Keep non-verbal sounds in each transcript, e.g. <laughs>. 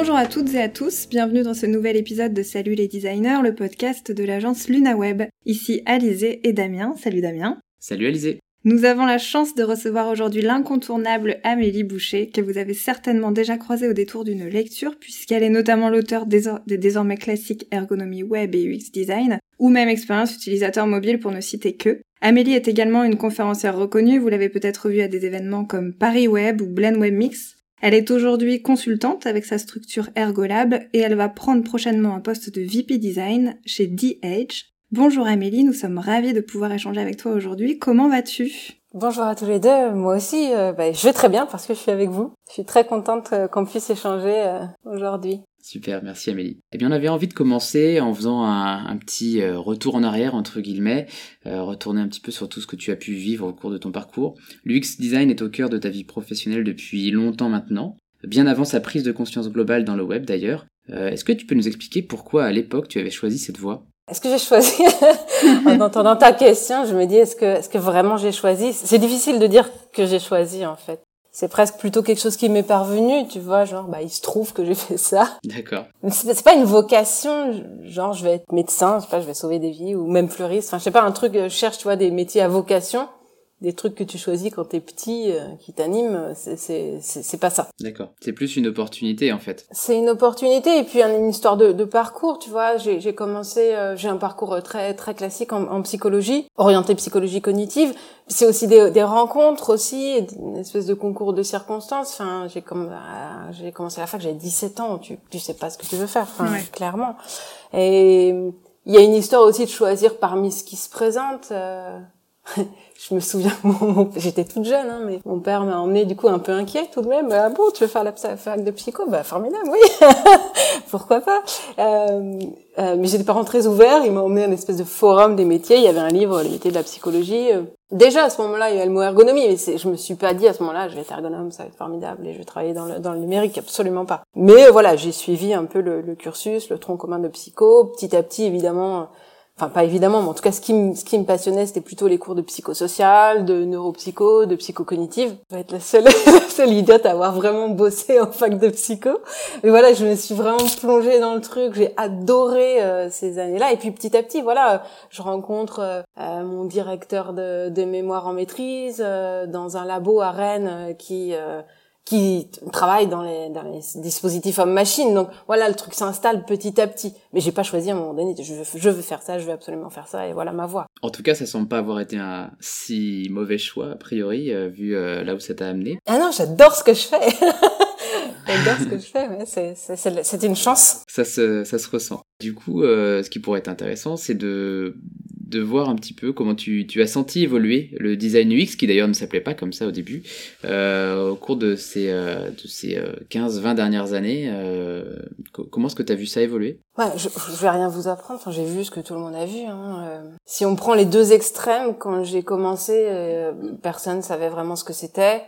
Bonjour à toutes et à tous, bienvenue dans ce nouvel épisode de Salut les designers, le podcast de l'agence LunaWeb. Ici Alizé et Damien. Salut Damien. Salut Alizé. Nous avons la chance de recevoir aujourd'hui l'incontournable Amélie Boucher, que vous avez certainement déjà croisée au détour d'une lecture, puisqu'elle est notamment l'auteur des, désormais classiques Ergonomie Web et UX Design, ou même Expérience utilisateur mobile pour ne citer que. Amélie est également une conférencière reconnue, vous l'avez peut-être vue à des événements comme Paris Web ou Blend Web Mix. Elle est aujourd'hui consultante avec sa structure Ergolab et elle va prendre prochainement un poste de VP Design chez DH, Bonjour Amélie, nous sommes ravis de pouvoir échanger avec toi aujourd'hui. Comment vas-tu? Bonjour à tous les deux. Moi aussi, euh, bah, je vais très bien parce que je suis avec vous. Je suis très contente euh, qu'on puisse échanger euh, aujourd'hui. Super, merci Amélie. Eh bien, on avait envie de commencer en faisant un, petit retour en arrière, entre guillemets, retourner un petit peu sur tout ce que tu as pu vivre au cours de ton parcours. L'UX design est au cœur de ta vie professionnelle depuis longtemps maintenant, bien avant sa prise de conscience globale dans le web d'ailleurs. Est-ce que tu peux nous expliquer pourquoi à l'époque tu avais choisi cette voie? Est-ce que j'ai choisi <laughs> En entendant ta question, je me dis est-ce que est-ce que vraiment j'ai choisi? C'est difficile de dire que j'ai choisi en fait. C'est presque plutôt quelque chose qui m'est parvenu, tu vois, genre bah il se trouve que j'ai fait ça. D'accord. C'est pas une vocation, genre je vais être médecin, je sais pas, je vais sauver des vies ou même fleuriste. Enfin, je sais pas un truc je cherche, tu vois, des métiers à vocation des trucs que tu choisis quand t'es petit euh, qui t'animent, c'est pas ça. D'accord. C'est plus une opportunité en fait. C'est une opportunité et puis une histoire de, de parcours, tu vois. J'ai commencé, euh, j'ai un parcours très très classique en, en psychologie, orienté psychologie cognitive. C'est aussi des, des, rencontres aussi, une espèce de concours de circonstances. Enfin, j'ai comme euh, j'ai commencé à la fac, j'avais 17 ans, tu tu sais pas ce que tu veux faire, enfin, clairement. Et il y a une histoire aussi de choisir parmi ce qui se présente. <laughs> je me souviens, <laughs> j'étais toute jeune, hein, mais mon père m'a emmené du coup un peu inquiet tout de même. Ah bon, tu veux faire la fac de psycho? Bah formidable, oui. <laughs> Pourquoi pas? Euh, euh, Mais j'ai des parents très ouverts. Ils m'ont emmené à une espèce de forum des métiers. Il y avait un livre, les métiers de la psychologie. Euh, déjà à ce moment-là, il y avait le mot ergonomie, mais je me suis pas dit à ce moment-là, je vais être ergonome, ça va être formidable et je vais travailler dans le, dans le numérique, absolument pas. Mais voilà, j'ai suivi un peu le, le cursus, le tronc commun de psycho. Petit à petit, évidemment enfin pas évidemment, mais en tout cas ce qui me, ce qui me passionnait c'était plutôt les cours de psychosocial, de neuropsycho, de psychocognitive. Je vais être la seule, <laughs> la seule idiote à avoir vraiment bossé en fac de psycho. Mais voilà, je me suis vraiment plongée dans le truc, j'ai adoré euh, ces années-là. Et puis petit à petit, voilà, je rencontre euh, euh, mon directeur de, de, mémoire en maîtrise dans un labo à Rennes qui qui travaille dans les, dans les dispositifs homme-machine. Donc voilà, le truc s'installe petit à petit. Mais j'ai pas choisi à un moment donné, je veux, je veux faire ça, je veux absolument faire ça, et voilà ma voie. En tout cas, ça semble pas avoir été un si mauvais choix, a priori, euh, vu euh, là où ça t'a amené. Ah non, j'adore ce que je fais <laughs> J'adore ce que je fais, ouais, c'est une chance. Ça se, ça se ressent. Du coup, euh, ce qui pourrait être intéressant, c'est de de voir un petit peu comment tu, tu as senti évoluer le design UX, qui d'ailleurs ne s'appelait pas comme ça au début, euh, au cours de ces, euh, de ces 15-20 euh, dernières années. Euh, comment est-ce que tu as vu ça évoluer? Ouais, je, je vais rien vous apprendre, enfin, j'ai vu ce que tout le monde a vu. Hein. Euh, si on prend les deux extrêmes, quand j'ai commencé, personne savait vraiment ce que c'était.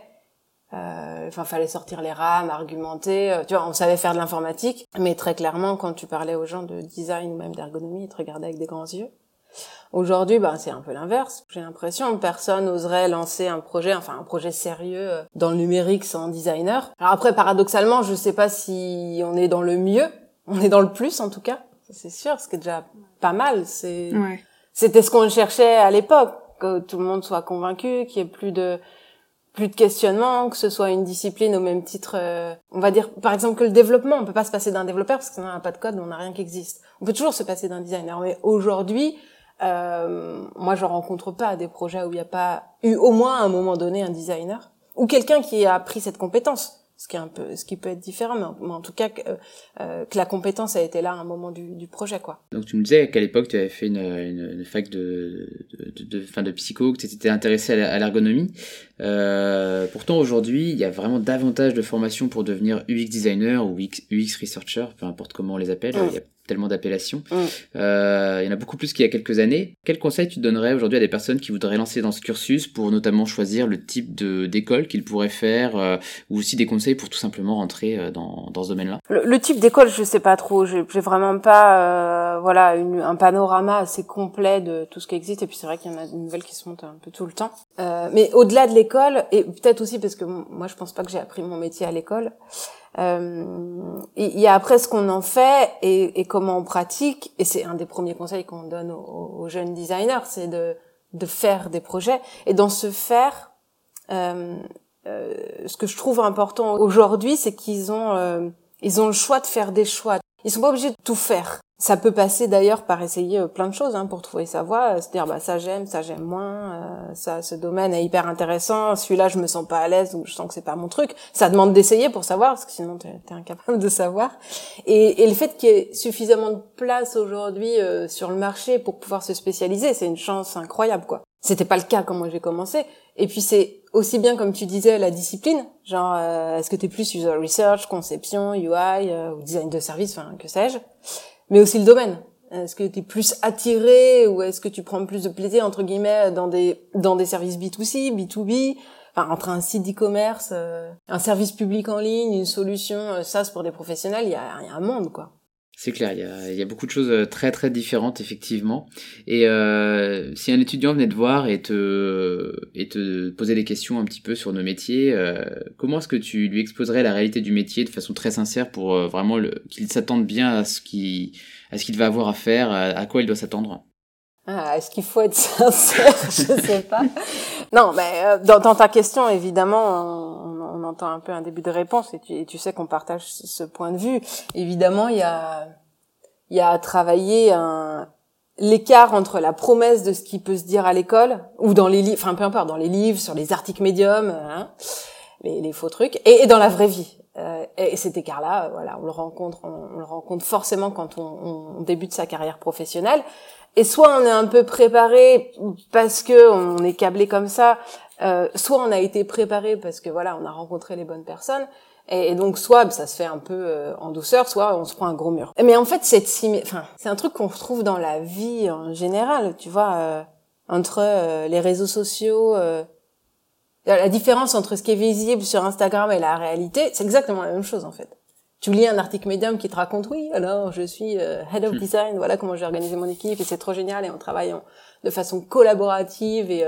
Enfin, fallait sortir les rames, argumenter. tu vois, on savait faire de l'informatique, mais très clairement, quand tu parlais aux gens de design ou même d'ergonomie, ils te regardaient avec des grands yeux. Aujourd'hui, ben, c'est un peu l'inverse. J'ai l'impression que personne oserait lancer un projet, enfin un projet sérieux euh, dans le numérique sans designer. Alors après, paradoxalement, je sais pas si on est dans le mieux. On est dans le plus, en tout cas. C'est sûr, ce qui est déjà pas mal. C'est, c'était ce qu'on cherchait à l'époque. Que tout le monde soit convaincu, qu'il y ait plus de, plus de questionnement, que ce soit une discipline au même titre, euh, on va dire par exemple que le développement, on peut pas se passer d'un développeur parce qu'on n'a pas de code, on n'a rien qui existe. On peut toujours se passer d'un designer, mais aujourd'hui, euh, moi, je rencontre pas des projets où il n'y a pas eu au moins à un moment donné un designer ou quelqu'un qui a appris cette compétence ce qui est un peu ce qui peut être différent mais en, tout cas que, euh, que, la compétence a été là à un moment du, du projet quoi. Donc tu me disais qu'à l'époque tu avais fait une, une, une fac de de, de, fin de psycho que tu étais intéressé à l'ergonomie. Euh, pourtant aujourd'hui il y a vraiment davantage de formations pour devenir UX designer ou UX, UX researcher peu importe comment on les appelle. Il y a tellement d'appellations. Mm. Euh, il y en a beaucoup plus qu'il y a quelques années. Quel conseil tu donnerais aujourd'hui à des personnes qui voudraient lancer dans ce cursus pour notamment choisir le type de d'école qu'ils pourraient faire euh, ou aussi des conseils pour tout simplement rentrer euh, dans, dans ce domaine-là? Le, type d'école, je sais pas trop. J'ai vraiment pas euh, voilà un panorama assez complet de tout ce qui existe et puis c'est vrai qu'il y en a de nouvelles qui se montent un peu tout le temps euh, mais au-delà de l'école et peut-être aussi parce que moi je pense pas que j'ai appris mon métier à l'école euh, il y a après ce qu'on en fait et, comment on pratique et c'est un des premiers conseils qu'on donne aux, jeunes designers c'est de de faire des projets et dans ce faire euh, euh, ce que je trouve important aujourd'hui c'est qu'ils ont ils ont le choix de faire des choix ils sont pas obligés de tout faire. Ça peut passer d'ailleurs par essayer euh, plein de choses hein, pour trouver sa voie, se dire bah ça j'aime, ça j'aime moins, euh, ça ce domaine est hyper intéressant, celui-là je me sens pas à l'aise ou je sens que c'est pas mon truc. Ça demande d'essayer pour savoir parce que sinon t'es es incapable de savoir. Et, et le fait qu'il y ait suffisamment de place aujourd'hui euh, sur le marché pour pouvoir se spécialiser, c'est une chance incroyable quoi. C'était pas le cas quand moi j'ai commencé. Et puis c'est aussi bien comme tu disais la discipline, genre euh, est-ce que tu es plus user research, conception, UI euh, ou design de service, enfin que sais-je, mais aussi le domaine. Est-ce que tu es plus attiré ou est-ce que tu prends plus de plaisir entre guillemets dans des dans des services B2C, B2B, enfin entre un site d'e-commerce, euh, un service public en ligne, une solution SaaS pour des professionnels, il y a, y a un monde quoi. C'est clair, il y, a, il y, a, beaucoup de choses euh, très très différentes effectivement. Et euh, si un étudiant venait te voir et te, et te poser des questions un petit peu sur nos métiers, euh, comment est-ce que tu lui exposerais la réalité du métier de façon très sincère pour euh, vraiment qu'il s'attende bien à ce qu'il va avoir à faire, à, quoi il doit s'attendre? Ah, Est-ce qu'il faut être <laughs> sincère? Je sais pas. non, mais euh, dans, dans, ta question, évidemment, entend un peu un début de réponse et tu, sais qu'on partage ce point de vue. Évidemment, il y a, il y a à travailler un, l'écart entre la promesse de ce qui peut se dire à l'école ou dans les livres, enfin peu importe, dans les livres, sur les articles médiums, hein, les, faux trucs, et, dans la vraie vie. Euh, et cet écart-là, voilà, on le rencontre, on, le rencontre forcément quand on, on, débute sa carrière professionnelle. Et soit on est un peu préparé parce que on est câblé comme ça, euh, soit on a été préparé parce que voilà, on a rencontré les bonnes personnes, et, donc soit ça se fait un peu euh, en douceur, soit on se prend un gros mur. Mais en fait, cette enfin, c'est un truc qu'on retrouve dans la vie en général, tu vois, euh, entre les réseaux sociaux. la différence entre ce qui est visible sur Instagram et la réalité, c'est exactement la même chose en fait. Tu lis un article Medium qui te raconte oui, alors je suis head of hmm. design, voilà comment j'ai organisé mon équipe et c'est trop génial et on travaille de façon collaborative et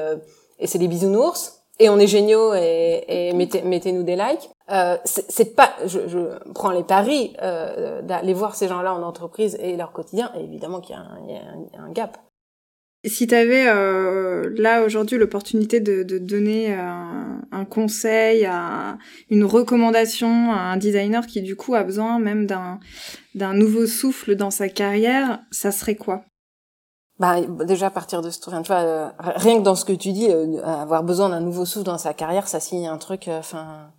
et c'est des bisounours et on est géniaux et, et mettez, mettez-nous des likes. Euh, c'est pas, je, je, prends les paris euh, d'aller voir ces gens-là en entreprise et leur quotidien. Et évidemment qu'il y, y, a un gap. Si tu avais euh, là aujourd'hui l'opportunité de, de donner un, un conseil, un, une recommandation à un designer qui du coup a besoin même d'un d'un nouveau souffle dans sa carrière, ça serait quoi? Bah déjà à partir de ce tu vois euh, rien que dans ce que tu dis euh, avoir besoin d'un nouveau souffle dans sa carrière ça signe un truc euh, enfin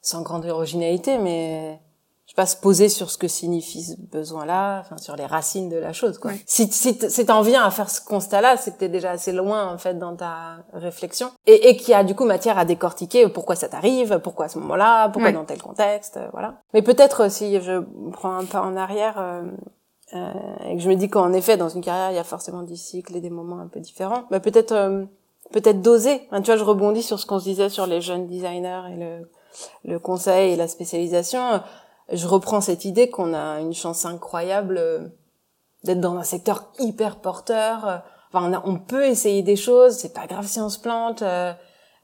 sans grande originalité mais je sais pas se poser sur ce que signifie ce besoin là enfin sur les racines de la chose quoi. Si si t'en viens à faire ce constat là c'est que t'es déjà assez loin en fait dans ta réflexion et, et qu'il y a du coup matière à décortiquer pourquoi ça t'arrive pourquoi à ce moment là pourquoi dans tel contexte voilà. Mais peut-être si je prends un pas en arrière et que je me dis qu'en effet dans une carrière il y a forcément des cycles et des moments un peu différents. Bah peut-être euh, peut-être doser. Tu vois je rebondis sur ce qu'on se disait sur les jeunes designers et le le conseil et la spécialisation. Je reprends cette idée qu'on a une chance incroyable euh, d'être dans un secteur hyper porteur. Enfin on, a, on peut essayer des choses c'est pas grave si on se plante euh,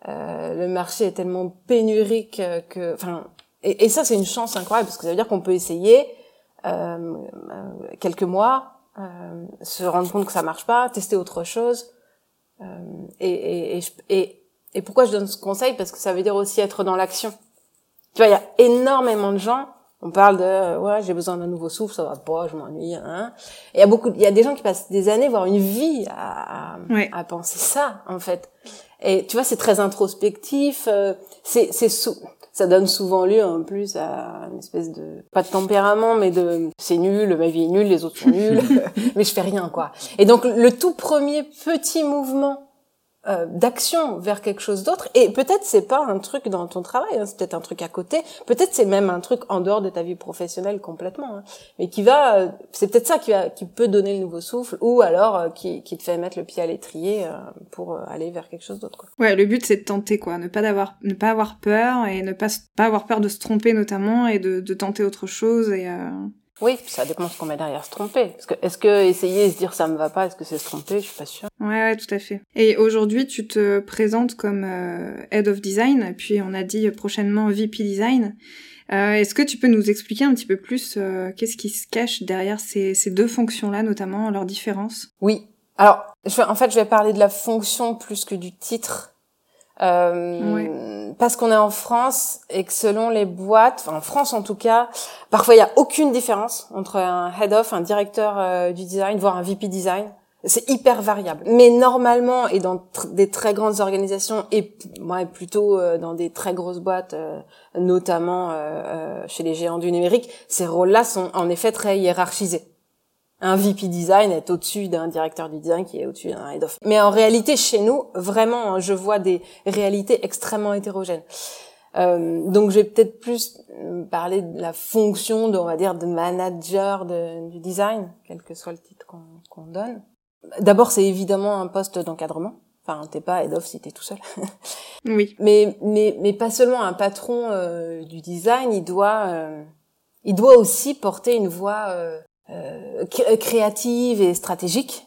le marché est tellement pénurique que enfin et, ça c'est une chance incroyable parce que ça veut dire qu'on peut essayer euh, quelques mois, euh, se rendre compte que ça marche pas, tester autre chose. Euh, et, et, et, et, pourquoi je donne ce conseil? Parce que ça veut dire aussi être dans l'action. Tu vois, il y a énormément de gens. On parle de ouais, j'ai besoin d'un nouveau souffle, ça va pas, je m'ennuie. Hein. Et il y a beaucoup, il y a des gens qui passent des années, voire une vie, à, à, penser ça en fait. Et tu vois, c'est très introspectif. c'est c'est sous ça donne souvent lieu en plus à une espèce de pas de tempérament mais de c'est nul ma vie est nulle les autres sont nuls. <laughs> Mais je fais rien quoi. Et donc le tout premier petit mouvement euh, d'action vers quelque chose d'autre. Et peut-être c'est pas un truc dans ton travail hein, c'est peut-être un truc à côté. Peut-être c'est même un truc en dehors de ta vie professionnelle complètement hein, mais qui va euh, c'est peut-être ça qui va qui peut donner le nouveau souffle ou alors euh, qui, qui te fait mettre le pied à l'étrier pour aller vers quelque chose d'autre. Ouais, le but c'est de tenter quoi, ne pas d'avoir ne pas avoir peur et ne pas pas avoir peur de se tromper notamment et de, de tenter autre chose et Oui, ça dépend ce qu'on met derrière se tromper. Parce que est-ce que essayer et se dire ça me va pas, est-ce que c'est se tromper Je suis pas sûre. Ouais, ouais, tout à fait. Et aujourd'hui, tu te présentes comme euh, Head of Design, puis on a dit prochainement VP Design. Euh, est-ce que tu peux nous expliquer un petit peu plus euh, qu'est-ce qui se cache derrière ces, ces deux fonctions-là, notamment leurs différences? Oui. Alors, je en fait, je vais parler de la fonction plus que du titre. Euh, Parce qu'on est en France et que selon les boîtes, enfin en France en tout cas, parfois il y a aucune différence entre un head of, un directeur euh, du design, voire un VP design. C'est hyper variable. Mais normalement, et dans des très grandes organisations, et moi plutôt euh, dans des très grosses boîtes, euh, notamment chez les géants du numérique, ces rôles-là sont en effet très hiérarchisés un VP design est au-dessus d'un directeur du design qui est au-dessus d'un head of. Mais en réalité, chez nous, vraiment, je vois des réalités extrêmement hétérogènes. Euh, donc, je vais peut-être plus parler de la fonction, de, on va dire, de manager de, du design, quel que soit le titre qu'on donne. D'abord, c'est évidemment un poste d'encadrement. Enfin, t'es pas head of si t'es tout seul. <laughs> oui. Mais, mais, mais pas seulement un patron euh, du design, il doit, euh, il doit aussi porter une voix euh, euh, créative et stratégique.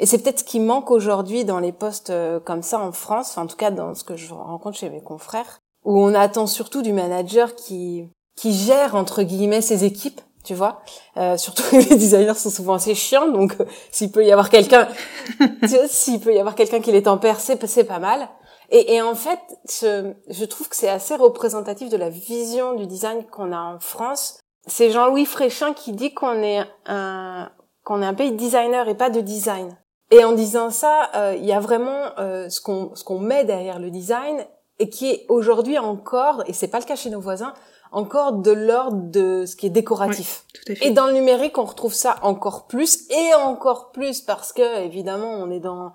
Et c'est peut-être ce qui manque aujourd'hui dans les postes euh, comme ça en France, en tout cas dans ce que je rencontre chez mes confrères, où on attend surtout du manager qui qui gère entre guillemets ses équipes, tu vois. Euh, surtout <laughs> les designers sont souvent assez chiants, donc euh, s'il peut y avoir quelqu'un, <laughs> s'il peut y avoir quelqu'un qui les tempère, c'est c'est pas mal. Et, et en fait, je, je trouve que c'est assez représentatif de la vision du design qu'on a en France, c'est Jean-Louis Fréchin qui dit qu'on est un qu'on est un pays de designer et pas de design. Et en disant ça, euh, il y a vraiment euh, ce qu'on ce qu'on met derrière le design et qui est aujourd'hui encore et c'est pas le cas chez nos voisins encore de l'ordre de ce qui est décoratif. tout à fait. Et dans le numérique, on retrouve ça encore plus et encore plus parce que évidemment, on est dans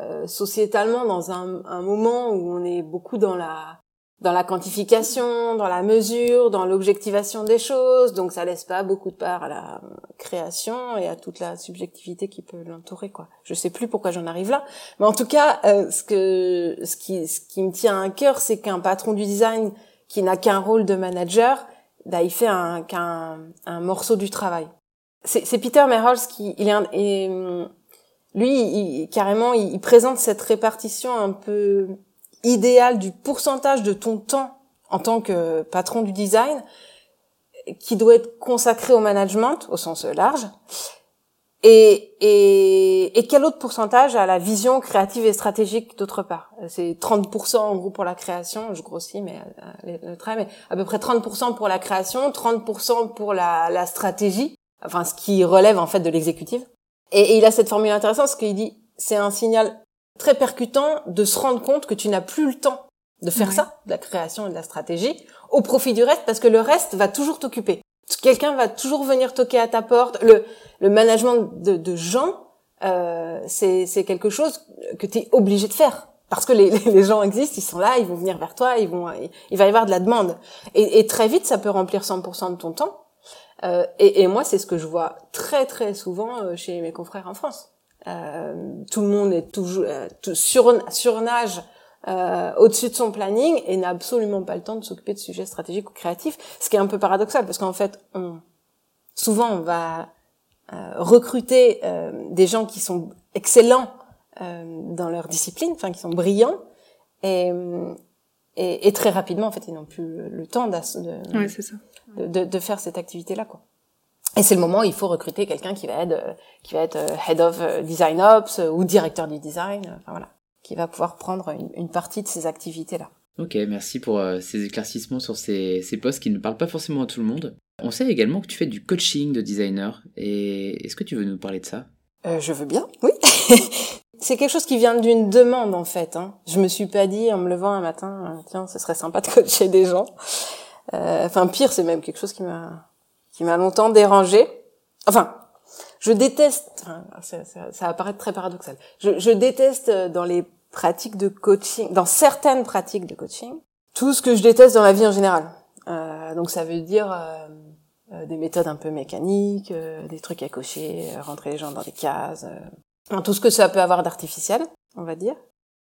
euh, sociétalement dans un, un moment où on est beaucoup dans la dans la quantification, dans la mesure, dans l'objectivation des choses, donc ça laisse pas beaucoup de part à la création et à toute la subjectivité qui peut l'entourer quoi. Je sais plus pourquoi j'en arrive là, mais en tout cas, euh, ce que ce qui ce qui me tient à cœur, c'est qu'un patron du design qui n'a qu'un rôle de manager, bah, il fait un qu'un un morceau du travail. C'est Peter Merholz qui il est, un, et, lui il, carrément il, il présente cette répartition un peu idéal du pourcentage de ton temps en tant que patron du design qui doit être consacré au management au sens large et, et, et quel autre pourcentage à la vision créative et stratégique d'autre part? C'est 30% en gros pour la création, je grossis mais euh, le mais à peu près 30% pour la création, 30% pour la, la stratégie, enfin ce qui relève en fait de l'exécutive. Et, et il a cette formule intéressante parce qu'il dit c'est un signal très percutant de se rendre compte que tu n'as plus le temps de faire ça, de la création et de la stratégie, au profit du reste, parce que le reste va toujours t'occuper. Quelqu'un va toujours venir toquer à ta porte. Le, le management de, de gens, euh, c'est quelque chose que tu es obligé de faire. Parce que les, les, gens existent, ils sont là, ils vont venir vers toi, ils vont, il va y avoir de la demande. Et, et très vite, ça peut remplir 100% de ton temps. Euh, et, et moi, c'est ce que je vois très très souvent euh, chez mes confrères en France. Euh, tout le monde est toujours euh, sur, surnage euh, au-dessus de son planning et n'a absolument pas le temps de s'occuper de sujets stratégiques ou créatifs, ce qui est un peu paradoxal parce qu'en fait, on, souvent on va euh, recruter euh, des gens qui sont excellents euh, dans leur discipline, enfin qui sont brillants, et, et, et, très rapidement en fait ils n'ont plus le temps de, ouais, de, de, de, faire cette activité-là quoi. Et c'est le moment où il faut recruter quelqu'un qui va être euh, qui va être euh, head of euh, design ops ou directeur du design, enfin voilà, qui va pouvoir prendre une, une partie de ces activités là. Ok, merci pour ces éclaircissements sur ces, ces postes qui ne parlent pas forcément à tout le monde. On sait également que tu fais du coaching de designer. Et est-ce que tu veux nous parler de ça? Euh, Je veux bien, oui. <laughs> c'est quelque chose qui vient d'une demande en fait. Hein. Je me suis pas dit en me levant un matin, tiens, ce serait sympa de coacher des gens. Euh, enfin, pire, c'est même quelque chose qui m'a qui m'a longtemps dérangé. Enfin, je déteste, ça, ça, ça, va paraître très paradoxal, je, je, déteste euh, dans les pratiques de coaching, dans certaines pratiques de coaching, tout ce que je déteste dans la vie en général. Euh, donc ça veut dire euh, euh des méthodes un peu mécaniques, euh, des trucs à cocher, euh, rentrer les gens dans des cases, tout ce que ça peut avoir d'artificiel, on va dire.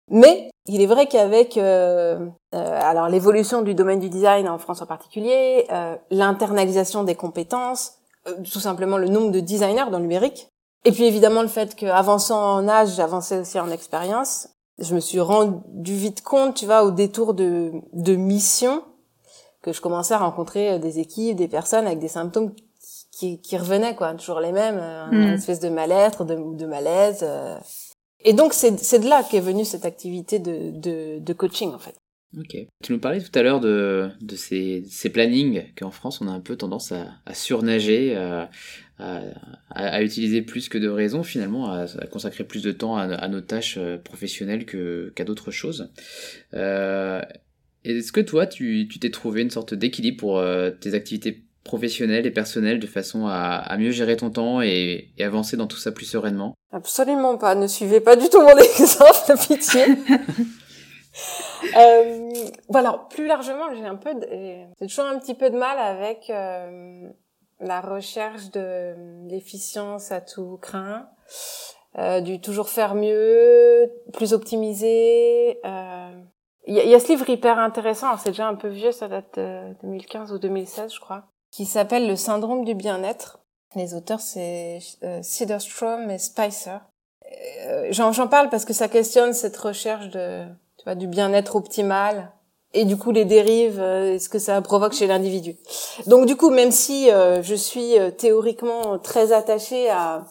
Mais il est vrai qu'avec euh, euh, alors l'évolution du domaine du design en France en particulier, euh, l'internalisation des compétences, tout simplement le nombre de designers dans le numérique. Et puis évidemment le fait qu'avançant en âge, j'avançais aussi en expérience. Je me suis rendu vite compte, tu vois, au détour de, de mission, que je commençais à rencontrer des équipes, des personnes avec des symptômes qui, qui revenaient, quoi, toujours les mêmes, euh, une mm. espèce de mal-être, de, de malaise. Et donc c'est, de là qu'est venue cette activité de, coaching, en fait. Ok. Tu nous parlais tout à l'heure de, ces, ces plannings qu'en France on a un peu tendance à, surnager, à, utiliser plus que de raison finalement, à, consacrer plus de temps à, nos tâches euh, professionnelles qu'à d'autres choses. Euh, est-ce que toi tu, tu t'es trouvé une sorte d'équilibre pour euh, tes activités professionnelles et personnelles de façon à, à mieux gérer ton temps et, et, avancer dans tout ça plus sereinement Absolument pas. Ne suivez pas du tout mon <laughs> exemple, pitié. <laughs> euh, voilà, plus largement, j'ai un peu, j'ai toujours un petit peu de mal avec euh, la recherche de l'efficience à tout craint, euh, du toujours faire mieux, plus optimisé. Euh, il y, y, a ce livre hyper intéressant, c'est déjà un peu vieux, ça date de 2015 ou 2016, je crois, qui s'appelle Le syndrome du bien-être. Les auteurs, c'est euh, Siderstrom et Spicer. Euh, J'en parle parce que ça questionne cette recherche de du bien-être optimal et du coup les dérives, euh, ce que ça provoque chez l'individu. Donc du coup, même si euh, je suis euh, théoriquement très attachée à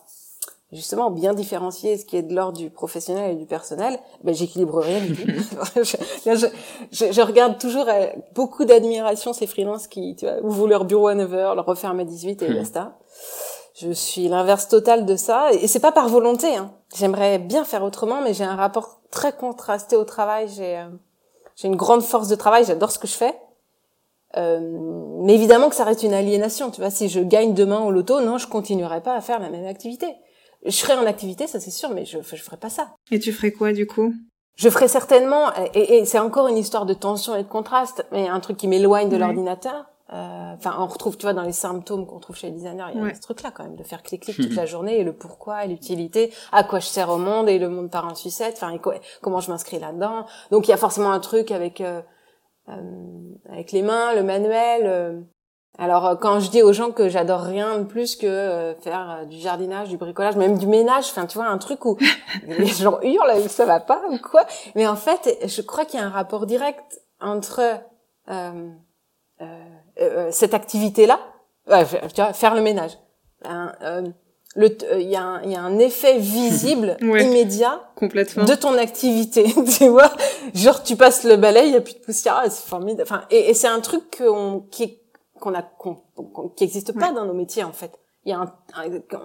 justement bien différencier ce qui est de l'ordre du professionnel et du personnel, ben j'équilibre rien du tout. <laughs> <laughs> je, je, je, regarde toujours avec beaucoup d'admiration ces freelances qui, tu vois, ouvrent leur bureau à 9h, leur referment à 18 et basta. Je suis l'inverse total de ça et c'est pas par volonté. Hein. J'aimerais bien faire autrement, mais j'ai un rapport très contrasté au travail. J'ai euh, j'ai une grande force de travail. J'adore ce que je fais. Euh, mais évidemment que ça reste une aliénation. Tu vois, si je gagne demain au loto, non, je continuerai pas à faire la même activité. Je serai en activité, ça c'est sûr, mais je je ferai pas ça. Et tu ferais quoi du coup? Je ferai certainement, et, et c'est encore une histoire de tension et de contraste, mais un truc qui m'éloigne de l'ordinateur. Euh, enfin, on retrouve, tu vois, dans les symptômes qu'on trouve chez les designers, il y a ce truc-là quand même, de faire clic-clic <laughs> toute la journée et le pourquoi et l'utilité, à quoi je sers au monde et le monde part en sucette, enfin, comment je m'inscris là-dedans. Donc, il y a forcément un truc avec euh, euh, avec les mains, le manuel. Alors, quand je dis aux gens que j'adore rien de plus que faire du jardinage, du bricolage, même du ménage, enfin, tu vois, un truc où <laughs> les gens hurlent, ça va pas ou quoi. Mais en fait, je crois qu'il y a un rapport direct entre euh, euh, cette activité-là, tu vois, faire le ménage. Euh, le il y, a un, y a un effet visible <laughs> immédiat complètement de ton activité <laughs> tu vois genre tu passes le balai il y a plus de poussière c'est formidable enfin et, et c'est un truc qu'on qui qu'on a qui existe pas dans nos métiers en fait il y a un,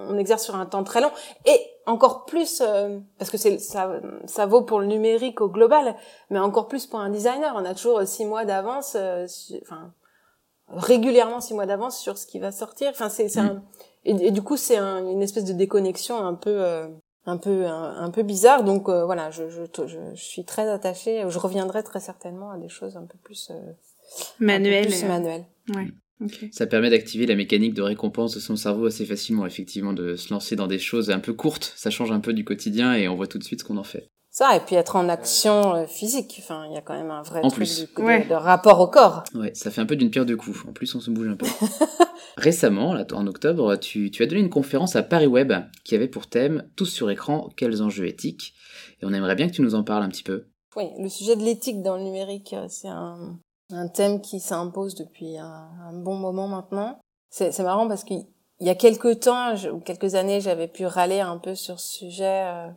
on exerce sur un temps très long et encore plus euh, parce que c'est ça ça vaut pour le numérique au global mais encore plus pour un designer on a toujours six mois d'avance enfin régulièrement six mois d'avance sur ce qui va sortir. Enfin, c'est, c'est mm. un, et, du coup, c'est un, une espèce de déconnexion un peu, euh, un peu, un, peu bizarre. Donc euh, voilà, je, je, je, suis très attachée. Je reviendrai très certainement à des choses un peu plus euh, manuelles. Manuel. Ouais. Ça permet d'activer la mécanique de récompense de son cerveau assez facilement, effectivement, de se lancer dans des choses un peu courtes. Ça change un peu du quotidien et on voit tout de suite ce qu'on en fait. Ça et puis être en action euh, physique. Enfin il y a quand même un vrai truc De, rapport au corps. Ouais ça fait un peu d'une pierre deux coups. En plus on se bouge un peu. <laughs> Récemment là en octobre tu, tu as donné une conférence à Paris Web qui avait pour thème tous sur écran quels enjeux éthiques? Et on aimerait bien que tu nous en parles un petit peu. Oui le sujet de l'éthique dans le numérique euh, c'est un, un thème qui s'impose depuis un, bon moment maintenant c'est marrant parce qu'il y a quelques temps ou quelques années j'avais pu râler un peu sur ce sujet euh,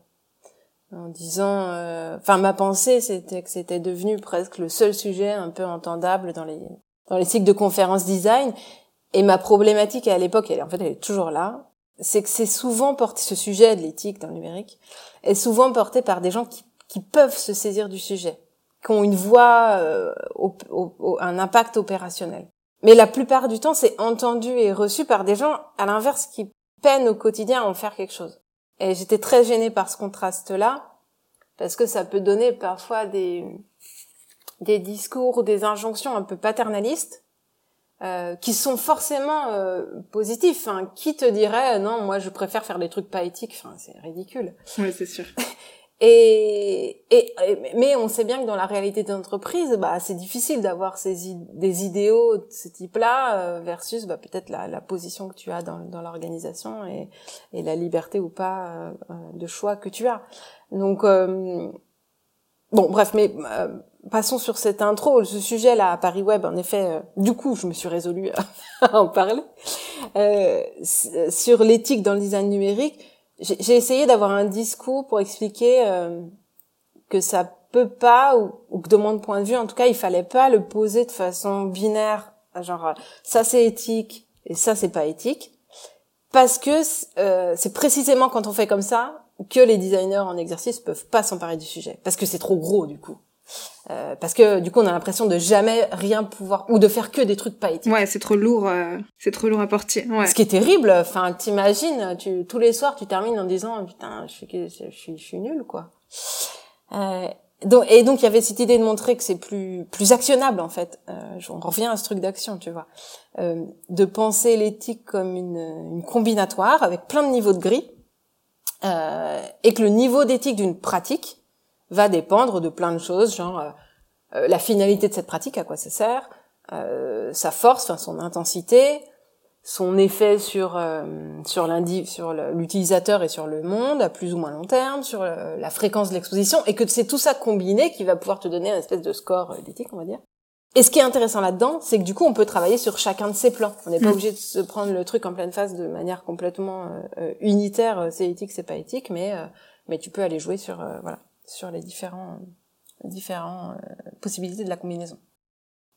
en disant, euh, enfin ma pensée c'était que c'était devenu presque le seul sujet un peu entendable dans les dans les cycles de conférences design. Et ma problématique à l'époque, elle en fait elle est toujours là, c'est que c'est souvent porté ce sujet de l'éthique dans le numérique est souvent porté par des gens qui qui peuvent se saisir du sujet, qui ont une voix, euh, un impact opérationnel. Mais la plupart du temps, c'est entendu et reçu par des gens, à l'inverse, qui peinent au quotidien à en faire quelque chose. Et j'étais très gênée par ce contraste-là, parce que ça peut donner parfois des, des discours, des injonctions un peu paternalistes, euh, qui sont forcément euh, positifs. Qui te dirait non, moi je préfère faire des trucs pas éthiques Enfin, c'est ridicule. Oui, c'est sûr. <laughs> Et, et, mais on sait bien que dans la réalité d'entreprise, bah, c'est difficile d'avoir ces des idéaux de ce type-là euh, versus bah, peut-être la, la, position que tu as dans, dans l'organisation et, et, la liberté ou pas euh, euh, de choix que tu as. Donc, bon, bref, mais passons sur cette intro. Ce sujet-là à Paris Web, en effet, du coup, je me suis résolue <laughs> à en parler. sur l'éthique dans le design numérique, j'ai essayé d'avoir un discours pour expliquer euh, que ça peut pas ou, que de mon point de vue en tout cas il fallait pas le poser de façon binaire. Genre euh, ça c'est éthique et ça c'est pas éthique. Parce que euh, c'est précisément quand on fait comme ça que les designers en exercice peuvent pas s'emparer du sujet. Parce que c'est trop gros du coup euh, parce que du coup on a l'impression de jamais rien pouvoir ou de faire que des trucs pas éthiques. Ouais, c'est trop lourd, euh, c'est trop lourd à porter. Ouais. Ce qui est terrible. Enfin, t'imagines, tu tous les soirs tu termines en disant putain, je suis je suis, je suis nul quoi. Euh, donc, et donc il y avait cette idée de montrer que c'est plus plus actionnable en fait. Euh, on revient à ce truc d'action, tu vois, euh, de penser l'éthique comme une, une combinatoire avec plein de niveaux de gris, et que le niveau d'éthique d'une pratique va dépendre de plein de choses, genre euh, euh, la finalité de cette pratique, à quoi ça sert, euh, sa force, enfin son intensité, son effet sur euh, sur sur l'utilisateur et sur le monde à plus ou moins long terme, sur la fréquence de l'exposition, et que c'est tout ça combiné qui va pouvoir te donner un espèce de score d'éthique, on va dire. Et ce qui est intéressant là-dedans, c'est que du coup, on peut travailler sur chacun de ces plans. On n'est pas mm. obligé de se prendre le truc en pleine face de manière complètement unitaire. C'est éthique, c'est pas éthique, mais mais tu peux aller jouer sur voilà sur les différents, différents euh, possibilités de la combinaison.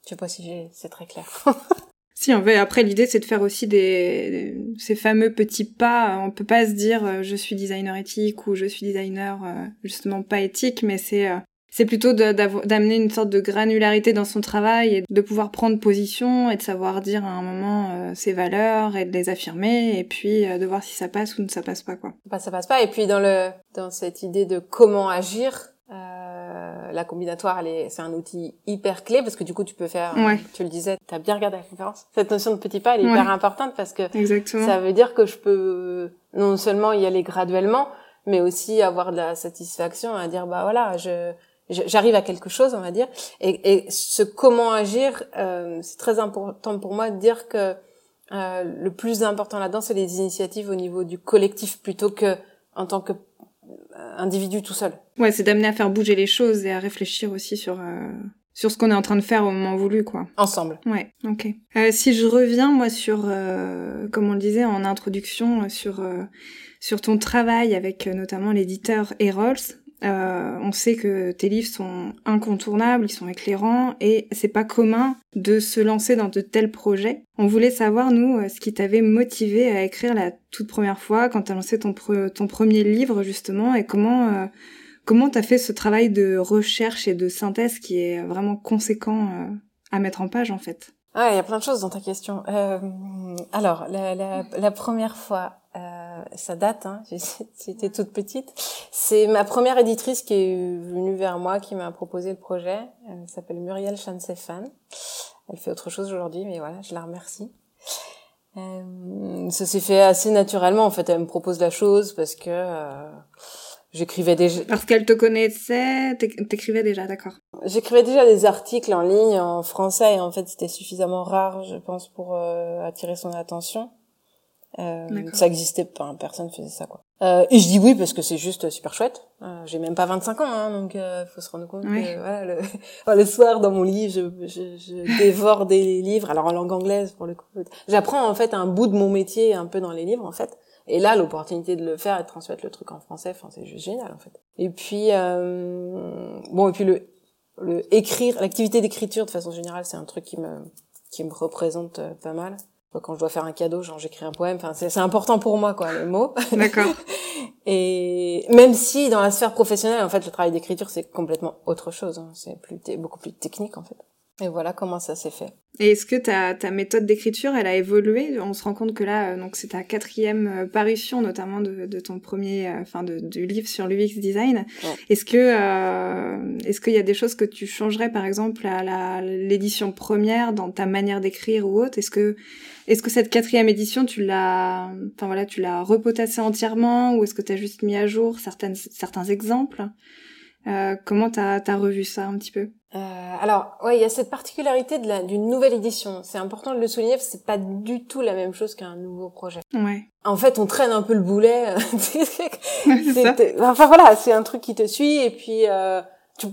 Je sais pas si c'est très clair. <laughs> si, en fait, après, l'idée, c'est de faire aussi des, ces fameux petits pas. On peut pas se dire, euh, je suis designer éthique ou je suis designer, euh, justement, pas éthique, mais c'est, c'est plutôt d'amener une sorte de granularité dans son travail et de pouvoir prendre position et de savoir dire à un moment ses valeurs et de les affirmer et puis de voir si ça passe ou ça passe pas quoi. Bah, ça passe pas et puis dans le dans cette idée de comment agir, euh, la combinatoire, c'est un outil hyper clé parce que du coup, tu peux faire, tu le disais, tu as bien regardé la conférence. Cette notion de petit pas, elle est hyper importante parce que ça veut dire que je peux non seulement y aller graduellement, mais aussi avoir de la satisfaction à dire, bah voilà, je, j'arrive à quelque chose, on va dire. Et, et ce comment agir, euh, c'est très important pour moi de dire que euh, le plus important là-dedans, c'est les initiatives au niveau du collectif plutôt que en tant que euh, individu tout seul. Ouais, c'est d'amener à faire bouger les choses et à réfléchir aussi sur euh, sur ce qu'on est en train de faire au moment voulu, quoi. Ensemble. Ouais, ok. Euh, si je reviens moi sur, euh, comme on le disait en introduction, sur sur ton travail avec notamment l'éditeur Erols, euh, on sait que tes livres sont incontournables, ils sont éclairants et c'est pas commun de se lancer dans de tels projets. On voulait savoir, nous, euh, ce qui t'avait motivé à écrire la toute première fois quand t'as lancé ton, ton premier livre, justement, et comment, euh, comment t'as fait ce travail de recherche et de synthèse qui est vraiment conséquent euh, à mettre en page, en fait? Ah, il y a plein de choses dans ta question. alors, la, la, première fois, euh, ça date, hein, <laughs> j'étais toute petite. C'est ma première éditrice qui est venue vers moi, qui m'a proposé le projet. Elle s'appelle Muriel Chansefan. Elle fait autre chose aujourd'hui, mais voilà, je la remercie. Euh, ça s'est fait assez naturellement, en fait. Elle me propose la chose parce que euh, j'écrivais déjà... Parce qu'elle te connaissait, t'écrivais déjà, d'accord. J'écrivais déjà des articles en ligne en français et en fait c'était suffisamment rare, je pense, pour euh, attirer son attention. Euh, ça existait pas, personne faisait ça quoi. Euh, et je dis oui parce que c'est juste super chouette. Euh, j'ai même pas 25 ans, hein, donc euh, faut se rendre compte que voilà, le, <laughs> le, soir dans mon lit, je, je, je dévore des livres. Alors en langue anglaise pour le coup. J'apprends en fait un bout de mon métier un peu dans les livres en fait. Et là, l'opportunité de le faire et de transmettre le truc en français, enfin c'est juste génial en fait. Et puis euh, bon et puis le le écrire, l'activité d'écriture de façon générale, c'est un truc qui me qui me représente pas mal quand je dois faire un cadeau, genre j'écris un poème. Enfin, c'est important pour moi, quoi, les mots. <laughs> D'accord. <laughs> et même si dans la sphère professionnelle, en fait, le travail d'écriture c'est complètement autre chose. Hein. C'est plus beaucoup plus technique, en fait. Et voilà comment ça s'est fait. Et est-ce que ta, ta méthode d'écriture, elle a évolué? On se rend compte que là, euh, donc c'est ta quatrième euh, parution, notamment de, de ton premier, euh, enfin de, du livre sur l'UX design. Est-ce que euh, est-ce qu'il y a des choses que tu changerais, par exemple, à l'édition première dans ta manière d'écrire ou autre? Est-ce que est-ce que cette quatrième édition, tu l'as, enfin voilà, tu l'as repotassée entièrement ou est-ce que tu as juste mis à jour certaines certains exemples? Euh, Comment t'as as revu ça un petit peu? Euh, alors, ouais, il y a cette particularité d'une nouvelle édition. C'est important de le souligner c'est pas du tout la même chose qu'un nouveau projet. Ouais. En fait, on traîne un peu le boulet. <laughs> enfin voilà, c'est un truc qui te suit et puis euh, tu,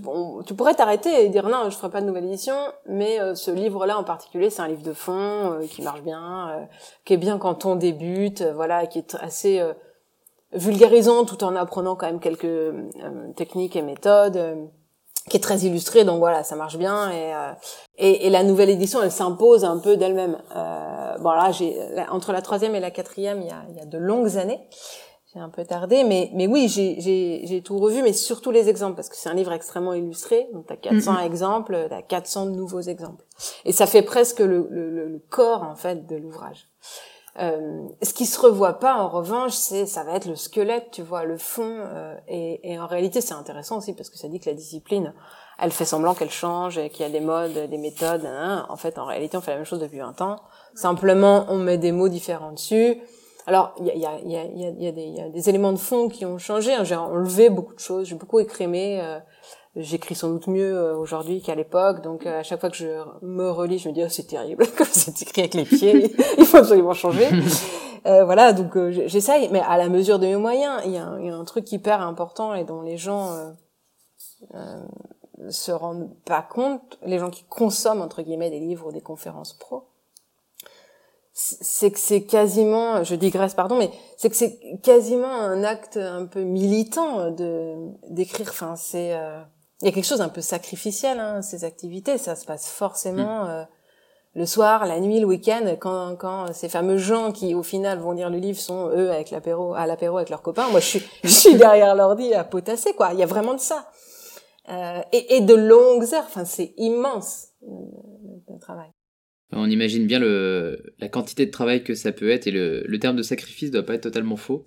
tu, pourrais t'arrêter et dire non, je ferai pas de nouvelle édition. Mais euh, ce livre-là en particulier, c'est un livre de fond euh, qui marche bien, euh, qui est bien quand on débute, voilà, qui est assez vulgarisant tout en apprenant quand même quelques techniques et méthodes qui est très illustré, donc voilà, ça marche bien. Et, euh, et, et, la nouvelle édition, elle s'impose un peu d'elle-même. Euh, bon là, j'ai entre la troisième et la quatrième, il y a, il y a de longues années. J'ai un peu tardé, mais mais oui, j'ai tout revu, mais surtout les exemples, parce que c'est un livre extrêmement illustré. Donc t'as 400 mm-hmm. exemples, t'as 400 nouveaux exemples, et ça fait presque le, le, le corps en fait de l'ouvrage. Euh, ce qui se revoit pas, en revanche, c'est ça va être le squelette, tu vois, le fond. Euh, et, et, en réalité, c'est intéressant aussi parce que ça dit que la discipline, elle fait semblant qu'elle change, et qu'il y a des modes, des méthodes. Hein. En fait, en réalité, on fait la même chose depuis 20 ans. Simplement, on met des mots différents dessus. Alors, il y a, y, a, y, a, y, a des, y a des éléments de fond qui ont changé. Hein. J'ai enlevé beaucoup de choses. J'ai beaucoup écrémé. Euh, j'écris sans doute mieux euh, aujourd'hui qu'à l'époque. Donc euh, à chaque fois que je me relis, je me dis oh, c'est terrible, <laughs> comme c'est écrit avec les pieds, <laughs> il faut absolument changer. <laughs> euh, voilà, donc euh, j'essaye, mais à la mesure de mes moyens. Il y, a un, il y, a un truc hyper important et dont les gens euh, se rendent pas compte, les gens qui consomment entre guillemets des livres ou des conférences pro. C'est que c'est quasiment, je digresse pardon, mais c'est que c'est quasiment un acte un peu militant de d'écrire. Enfin, c'est il y a quelque chose un peu sacrificiel, hein, ces activités. Ça se passe forcément mm. euh, le soir, la nuit, le week-end, quand, quand ces fameux gens qui, au final, vont lire le livre sont eux avec l'apéro, à l'apéro avec leurs copains. Moi, je suis, <laughs> je suis derrière l'ordi à potasser, quoi. Il y a vraiment de ça. Euh, et, et, de longues heures. Enfin, c'est immense le travail. On imagine bien la quantité de travail que ça peut être et le, terme de sacrifice doit pas être totalement faux.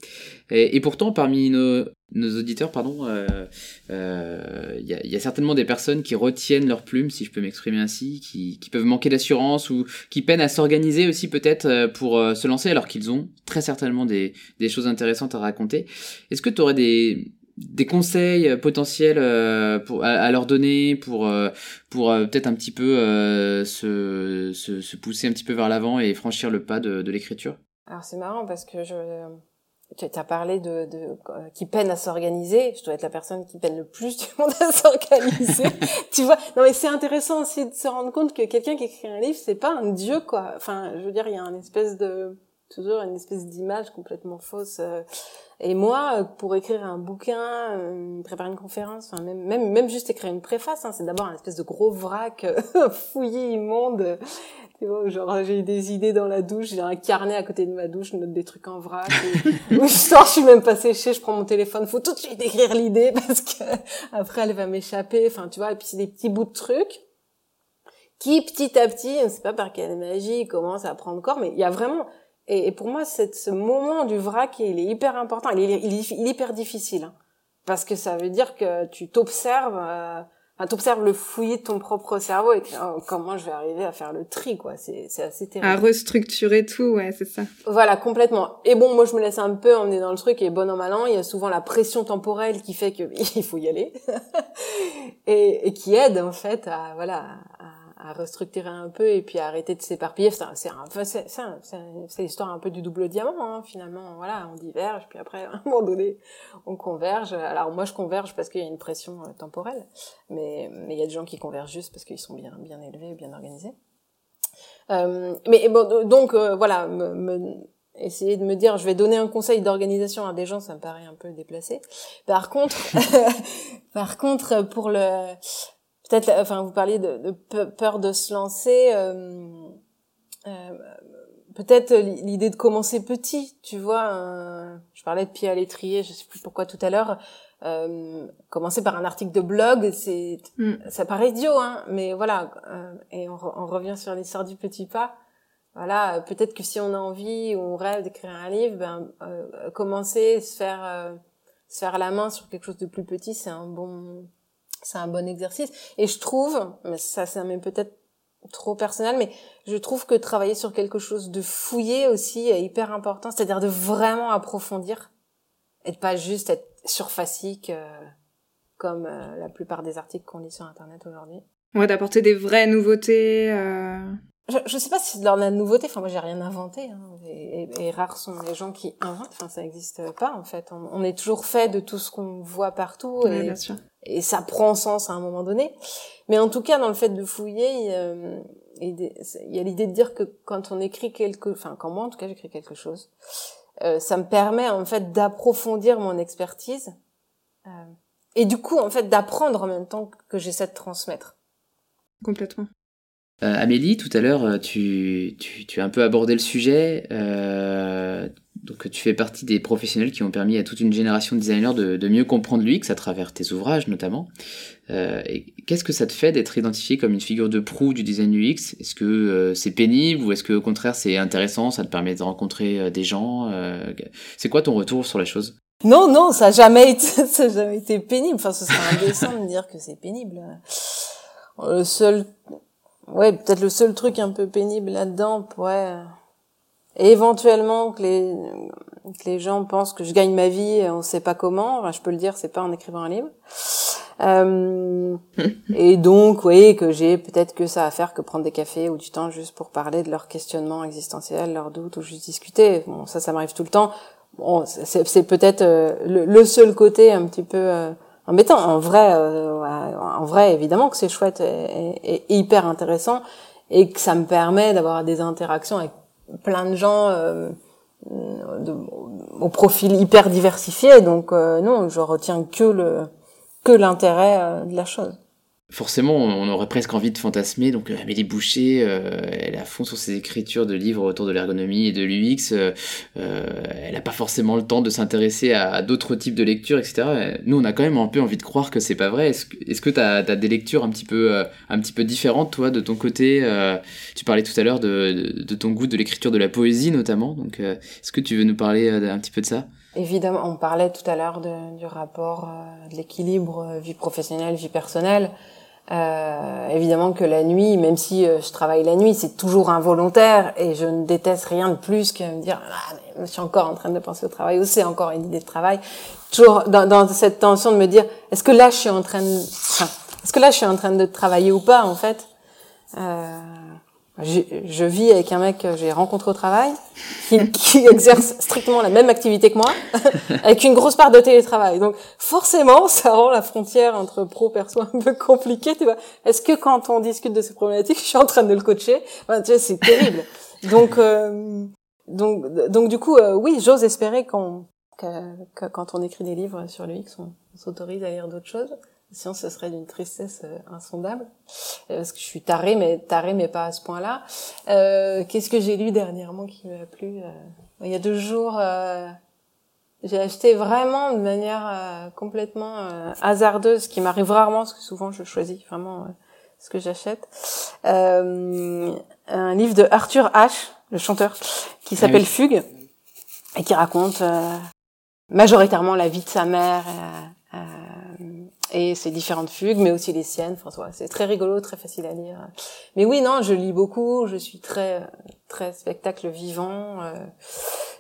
Et, pourtant, parmi nos, auditeurs, pardon, il euh, euh, y, a, y, a, certainement des personnes qui retiennent leur plume, si je peux m'exprimer ainsi, qui, peuvent manquer d'assurance ou qui peinent à s'organiser aussi peut-être euh, pour se lancer alors qu'ils ont très certainement des, des choses intéressantes à raconter. Est-ce que tu aurais des, des conseils euh, potentiels euh, pour, à, leur donner pour, euh, pour peut-être un petit peu se, se, se, pousser un petit peu vers l'avant et franchir le pas de, de l'écriture Alors c'est marrant parce que je, tu as parlé de, de qui peine à s'organiser. Je dois être la personne qui peine le plus du monde à <laughs> s'organiser. <laughs> tu vois? Non mais c'est intéressant aussi de se rendre compte que quelqu'un qui écrit un livre, c'est pas un dieu quoi. Enfin, je veux dire, il y a une espèce de toujours une espèce d'image complètement fausse. Et moi, pour écrire un bouquin, euh, préparer une conférence, enfin même même même juste écrire une préface, hein, c'est d'abord un espèce de gros vrac euh, <laughs> fouillé immonde. Tu vois, genre j'ai des idées dans la douche, j'ai un carnet à côté de ma douche, je note des trucs en vrac. Et, <laughs> ou je sors, je suis même pas séchée, je prends mon téléphone, faut tout de suite écrire l'idée <laughs> parce que après elle va m'échapper. Enfin tu vois, et puis c'est des petits bouts de trucs qui petit à petit, on sait pas par quelle magie, commencent à prendre corps, mais il y a vraiment et, pour moi, cette, ce moment du vrac, il est hyper important. Il est, il est, hyper difficile. Hein. parce que ça veut dire que tu t'observes, euh, enfin, t'observes le fouillis de ton propre cerveau et oh, comment je vais arriver à faire le tri, quoi. C'est, c'est assez terrible. À restructurer tout, ouais, c'est ça. Voilà, complètement. Et bon, moi, je me laisse un peu emmener dans le truc et bon an mal an, il y a souvent la pression temporelle qui fait que <laughs> il faut y aller <laughs> et, et qui aide, en fait, à, voilà, à à restructurer un peu et puis à arrêter de s'éparpiller. C'est c'est c'est l'histoire un peu du double diamant hein, finalement. Voilà, on diverge puis après <laughs> à un moment donné on converge. Alors moi je converge parce qu'il y a une pression euh, temporelle, mais mais il y a des gens qui convergent juste parce qu'ils sont bien bien élevés, bien organisés. Euh, mais bon donc euh, voilà me, me, essayer de me dire je vais donner un conseil d'organisation à des gens ça me paraît un peu déplacé par contre <laughs> par contre pour le peut-être, enfin, vous parliez de, de, peur de se lancer. Euh, peut-être l'idée de commencer petit, tu vois. je parlais de pied à l'étrier, je sais plus pourquoi tout à l'heure. Euh, commencer par un article de blog, c'est mm. ça paraît idiot, hein, mais voilà. Euh, et on, on, revient sur l'histoire du petit pas. Voilà, peut-être que si on a envie ou on rêve d'écrire un livre, ben euh, commencer, se faire euh, se faire la main sur quelque chose de plus petit, c'est un bon c'est un bon exercice. Et je trouve, mais ça c'est peut-être trop personnel, mais je trouve que travailler sur quelque chose de fouillé aussi est hyper important, c'est-à-dire de vraiment approfondir et de pas juste être surfacique euh, comme euh, la plupart des articles qu'on lit sur internet aujourd'hui. Ouais, d'apporter des vraies nouveautés. Euh... Je, je sais pas si c'est de la nouveauté. Enfin, moi, j'ai rien inventé. Hein. Et, et, rares sont les gens qui inventent. Enfin, ça n'existe pas en fait. On, est toujours fait de tout ce qu'on voit partout. et, bien sûr. et ça prend sens à un moment donné. Mais en tout cas, dans le fait de fouiller, euh, il y a l'idée de dire que quand on écrit quelque, enfin, quand moi, en tout cas, j'écris quelque chose, euh, ça me permet en fait d'approfondir mon expertise euh, et du coup en fait d'apprendre en même temps que j'essaie de transmettre. Complètement. Euh, Amélie, tout à l'heure, tu, tu, as un peu abordé le sujet. Euh, donc, tu fais partie des professionnels qui ont permis à toute une génération de designers de, mieux comprendre l'UX à travers tes ouvrages, notamment. Euh, Qu'est-ce que ça te fait d'être identifié comme une figure de proue du design UX? Est-ce que euh, c'est pénible ou est-ce que au contraire c'est intéressant Ça te permet de rencontrer euh, des gens C'est quoi ton retour sur la chose? Non, non, ça n'a jamais été, <laughs> ça jamais été pénible. Enfin, ce serait indécent de dire que c'est pénible. Le seul ouais, peut-être le seul truc un peu pénible là-dedans pourrait éventuellement que les que les gens pensent que je gagne ma vie, on sait pas comment. Enfin, je peux le dire, c'est pas en écrivant un livre. Euh, <laughs> et donc, oui, que j'ai peut-être que ça à faire que prendre des cafés ou du temps juste pour parler de leurs questionnements existentiels, leurs doutes ou juste discuter. Bon, ça, ça m'arrive tout le temps. Bon, c'est peut-être euh, le, seul côté un petit peu euh, embêtant. En vrai, euh, en vrai, évidemment que c'est chouette et, hyper intéressant et que ça me permet d'avoir des interactions avec plein de gens euh, au profil hyper diversifié. Donc non, je retiens que le que l'intérêt de la chose forcément, on aurait presque envie de fantasmer. Donc, euh, Amélie Boucher, euh, elle a fond sur ses écritures de livres autour de l'ergonomie et de l'UX. Euh, elle n'a pas forcément le temps de s'intéresser à, d'autres types de lectures, etc. Nous, on a quand même un peu envie de croire que c'est pas vrai. Est-ce que tu as, des lectures un petit peu, différentes, toi, de ton côté Tu parlais tout à l'heure de, de, ton goût de l'écriture de la poésie, notamment. Donc, est-ce que tu veux nous parler un petit peu de ça? Évidemment, on parlait tout à l'heure du rapport, de l'équilibre vie professionnelle, vie personnelle. Euh, évidemment que la nuit, même si euh, je travaille la nuit, c'est toujours involontaire et je ne déteste rien de plus que me dire ah, mais je suis encore en train de penser au travail ou c'est encore une idée de travail. Toujours dans, dans, cette tension de me dire est-ce que là je suis en train de, enfin, est-ce que là je suis en train de travailler ou pas en fait? Euh, je, je, vis avec un mec que j'ai rencontré au travail, qui, qui, exerce strictement la même activité que moi, <laughs> avec une grosse part de télétravail. Donc forcément, ça rend la frontière entre pro perso un peu compliquée. Tu vois Est-ce que quand on discute de ces problématiques, <laughs> je suis en train de le coacher? Tu vois, C'est terrible. Donc, euh, donc, donc du coup, euh, oui, j'ose espérer qu'on que, que, quand on écrit des livres sur le X, on s'autorise à lire d'autres choses. Sinon, ce serait d'une tristesse euh, insondable. Euh, parce que je suis tarée, mais tarée, mais pas à ce point-là. Euh, Qu'est-ce que j'ai lu dernièrement qui m'a plu euh, Il y a deux jours, euh, j'ai acheté vraiment de manière complètement hasardeuse, qui m'arrive rarement, parce que souvent je choisis vraiment ce que j'achète. un livre de Arthur H, le chanteur, qui ah s'appelle Fugue, et qui raconte majoritairement la vie de sa mère et ses différentes fugues, mais aussi les siennes. François, c'est très rigolo, très facile à lire. Mais oui, non, je lis beaucoup. Je suis très très spectacle vivant. Euh,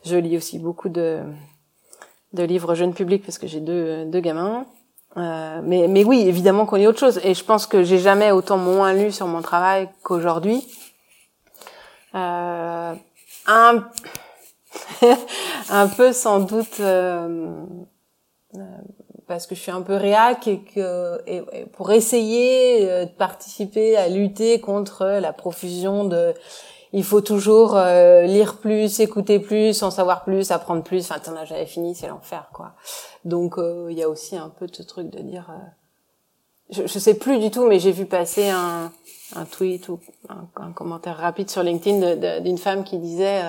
je lis aussi beaucoup de de livres jeunes publics parce que j'ai deux deux gamins. Euh, mais mais oui, évidemment qu'on lit autre chose. Et je pense que j'ai jamais autant moins lu sur mon travail qu'aujourd'hui. Euh, un <laughs> un peu sans doute. Euh, euh parce que je suis un peu réac et que et, pour essayer euh, de participer à lutter contre la profusion de il faut toujours euh, lire plus, écouter plus, en savoir plus, apprendre plus. Enfin, t'en as jamais fini, c'est l'enfer, quoi. Donc, euh, il y a aussi un peu de ce truc de dire, je, je sais plus du tout, mais j'ai vu passer un, un tweet ou un, commentaire rapide sur LinkedIn d'une femme qui disait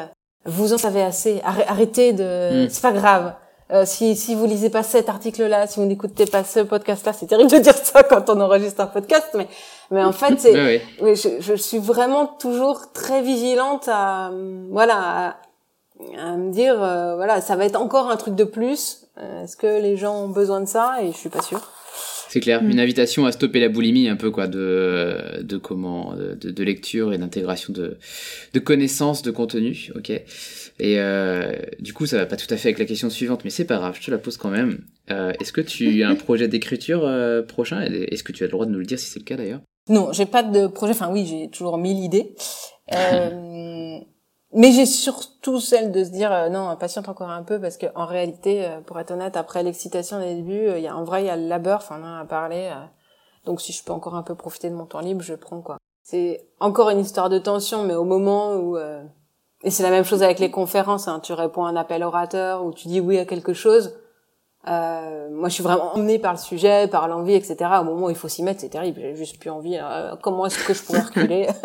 vous en savez assez, arrêtez de, mm. c'est pas grave. Euh, si, si vous lisez pas cet article-là, si vous n'écoutez pas ce podcast-là, c'est terrible de dire ça quand on enregistre un podcast, mais mais en fait, c'est, <laughs> oui. je, je, suis vraiment toujours très vigilante à, voilà, à, me dire, euh, voilà, ça va être encore un truc de plus. Euh, est-ce que les gens ont besoin de ça? Et je suis pas sûre. C'est clair, mm. une invitation à stopper la boulimie un peu quoi de de comment de, de lecture et d'intégration de de connaissances de contenu, ok. Et euh, du coup, ça va pas tout à fait avec la question suivante, mais c'est pas grave, je te la pose quand même. Euh, Est-ce que tu <laughs> as un projet d'écriture euh, prochain? Est-ce que tu as le droit de nous le dire si c'est le cas d'ailleurs? Non, j'ai pas de projet. Enfin oui, j'ai toujours mille idées. Euh, <laughs> mais j'ai surtout celle de se dire euh, non, patiente encore un peu parce que en réalité, euh, pour être honnête, après l'excitation des débuts, il y a en vrai il y a le labeur. Enfin, on en a parlé. donc si je peux encore un peu profiter de mon temps libre, je prends quoi. C'est encore une histoire de tension, mais au moment où et c'est la même chose avec les conférences. Hein. Tu réponds à un appel orateur ou tu dis oui à quelque chose. Euh, moi, je suis vraiment emmenée par le sujet, par l'envie, etc. Au moment où il faut s'y mettre, c'est terrible. J'ai juste plus envie. Euh, comment est-ce que je pourrais reculer? <laughs>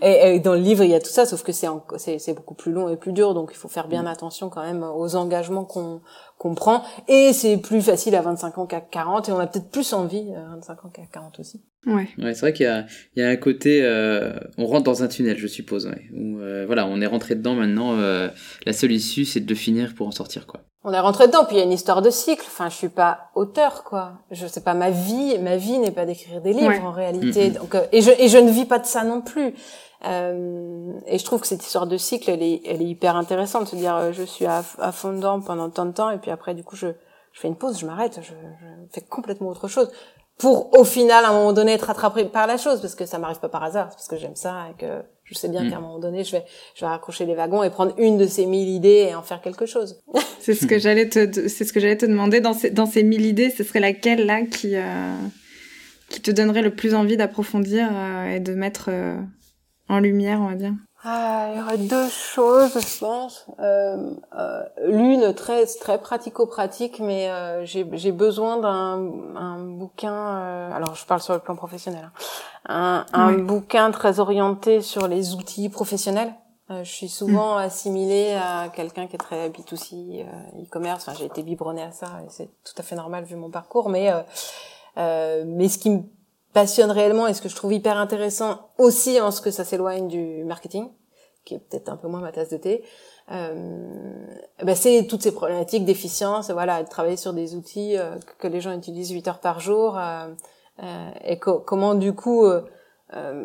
Et, et, dans le livre, il y a tout ça, sauf que c'est c'est beaucoup plus long et plus dur. Donc, il faut faire bien mm. attention quand même aux engagements qu'on qu'on prend. Et c'est plus facile à 25 ans qu'à 40. Et on a peut-être plus envie à 25 ans qu'à 40 aussi. Ouais. ouais c'est vrai qu'il y a, il y a un côté, euh, on rentre dans un tunnel, je suppose. Ouais, où, euh, voilà, on est rentré dedans maintenant. Euh, la seule issue, c'est de le finir pour en sortir, quoi. On est rentré dedans, puis il y a une histoire de cycle. Enfin, je suis pas auteur, quoi. Je sais pas ma vie. Ma vie n'est pas d'écrire des livres en réalité. Donc, euh, et je et je ne vis pas de ça non plus. Euh, et je trouve que cette histoire de cycle, elle est, elle est hyper intéressante. Se dire, euh, je suis à, à fond dedans pendant tant de temps, et puis après, du coup, je, je fais une pause, je m'arrête, je, je fais complètement autre chose pour au final à un moment donné être rattrapé par la chose parce que ça m'arrive pas par hasard parce que j'aime ça et que je sais bien mm. qu'à un moment donné je vais je vais raccrocher les wagons et prendre une de ces mille idées et en faire quelque chose. <laughs> c'est ce que j'allais te c'est ce que j'allais te demander dans ces dans ces mille idées, ce serait laquelle là qui euh, qui te donnerait le plus envie d'approfondir euh, et de mettre euh, en lumière, on va dire? Ah, il y aurait deux choses, je pense. Euh, euh, L'une très très pratico-pratique, mais euh, j'ai besoin d'un un bouquin. Euh, alors, je parle sur le plan professionnel. Hein, un, un bouquin très orienté sur les outils professionnels. Euh, je suis souvent mm. assimilée à quelqu'un qui est très B2C, e-commerce. Enfin, j'ai été biberonnée à ça, et c'est tout à fait normal vu mon parcours. Mais mais ce qui me passionne réellement et ce que je trouve hyper intéressant aussi en ce que ça s'éloigne du marketing, qui est peut-être un peu moins ma tasse de thé, euh, ben c'est toutes ces problématiques d'efficience, voilà, de travailler sur des outils euh, que les gens utilisent 8 heures par jour, euh, euh et comment du coup euh,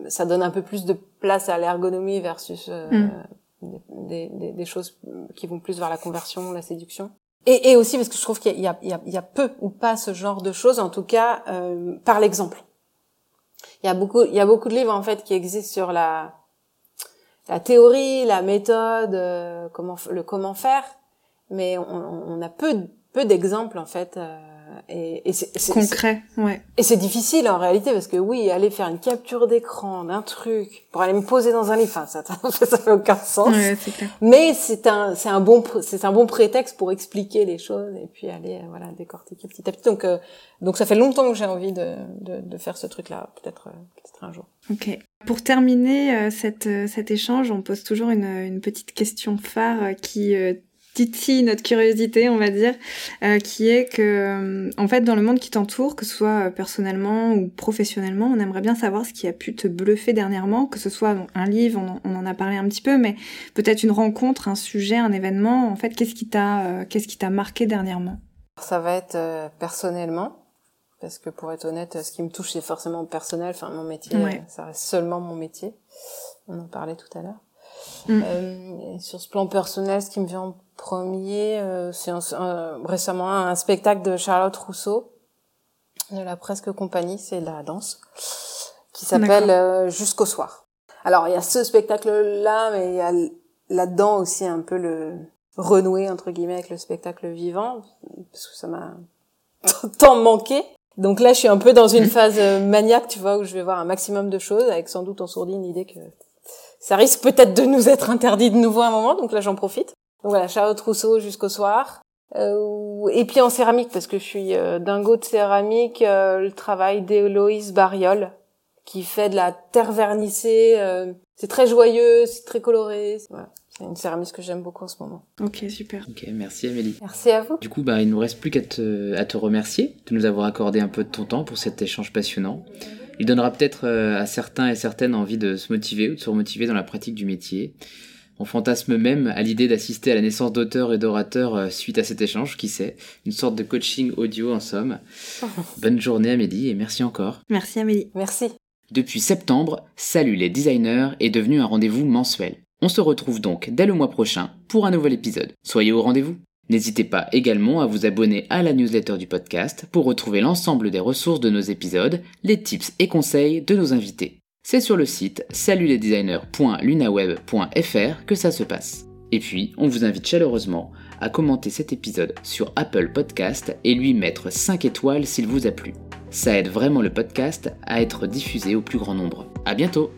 ça donne un peu plus de place à l'ergonomie versus mm. des, des, des, choses qui vont plus vers la conversion, la séduction. Et, et aussi parce que je trouve qu'il y, y, y, y a, peu ou pas ce genre de choses, en tout cas par l'exemple. Il y a beaucoup, il y a beaucoup de livres en fait qui existent sur la la théorie, la méthode, euh, comment le comment faire, mais on, on a peu peu d'exemples en fait. Euh, et, et c'est concret, ouais. Et c'est difficile en réalité parce que oui, aller faire une capture d'écran d'un truc pour aller me poser dans un lit, enfin ça, <laughs> ça fait aucun sens. Ouais, clair. Mais c'est un c'est un bon c'est un bon prétexte pour expliquer les choses et puis aller euh, voilà décortiquer petit à petit. Donc donc ça fait longtemps que j'ai envie de, de, de faire ce truc là, peut-être peut-être un jour. Ok. Pour terminer euh, cette, euh, cet échange, on pose toujours une, une petite question phare euh, qui titille notre curiosité, on va dire, qui est que, en fait, dans le monde qui t'entoure, que ce soit personnellement ou professionnellement, on aimerait bien savoir ce qui a pu te bluffer dernièrement, que ce soit un livre, on, en a parlé un petit peu, mais peut-être une rencontre, un sujet, un événement. En fait, qu'est-ce qui t'a, qu'est-ce qui t'a marqué dernièrement? Ça va être personnellement parce que pour être honnête, ce qui me touche, c'est forcément personnel. Enfin, mon métier, ça reste seulement mon métier. On en parlait tout à l'heure. Mm. Euh, sur ce plan personnel, ce qui me vient en premier, euh, c'est récemment un spectacle de Charlotte Rousseau de la Presque Compagnie, c'est la danse, qui s'appelle euh, Jusqu'au soir. Alors, il y a ce spectacle-là, mais il y a là-dedans aussi un peu le renouer entre guillemets avec le spectacle vivant, parce que ça m'a <laughs> tant manqué. Donc là, je suis un peu dans une phase euh, maniaque, tu vois, où je vais voir un maximum de choses, avec sans doute en sourdine l'idée que ça risque peut-être de nous être interdit de nouveau à un moment, donc là j'en profite. Donc voilà, Charlotte Rousseau jusqu'au soir. Euh, et puis en céramique, parce que je suis euh, dingo de céramique, euh, le travail d'Héloïse Bariol, qui fait de la terre vernissée. Euh, c'est très joyeux, c'est très coloré. Voilà. C'est une céramiste que j'aime beaucoup en ce moment. Ok, super. Ok, merci Amélie. Merci à vous. Du coup, bah, il nous reste plus qu'à te, à te remercier de nous avoir accordé un peu de ton temps pour cet échange passionnant. Il donnera peut-être euh, à certains et certaines envie de se motiver ou de se remotiver dans la pratique du métier. On fantasme même à l'idée d'assister à la naissance d'auteurs et d'orateurs euh, suite à cet échange, qui sait, une sorte de coaching audio en somme. Bonne journée Amélie et merci encore. Merci Amélie. Merci. Depuis septembre, Salut les designers est devenu un rendez-vous mensuel. On se retrouve donc dès le mois prochain pour un nouvel épisode. Soyez au rendez-vous. N'hésitez pas également à vous abonner à la newsletter du podcast pour retrouver l'ensemble des ressources de nos épisodes, les tips et conseils de nos invités. C'est sur le site salutlesdesigners.lunaweb.fr que ça se passe. Et puis, on vous invite chaleureusement à commenter cet épisode sur Apple Podcast et lui mettre 5 étoiles s'il vous a plu. Ça aide vraiment le podcast à être diffusé au plus grand nombre. À bientôt!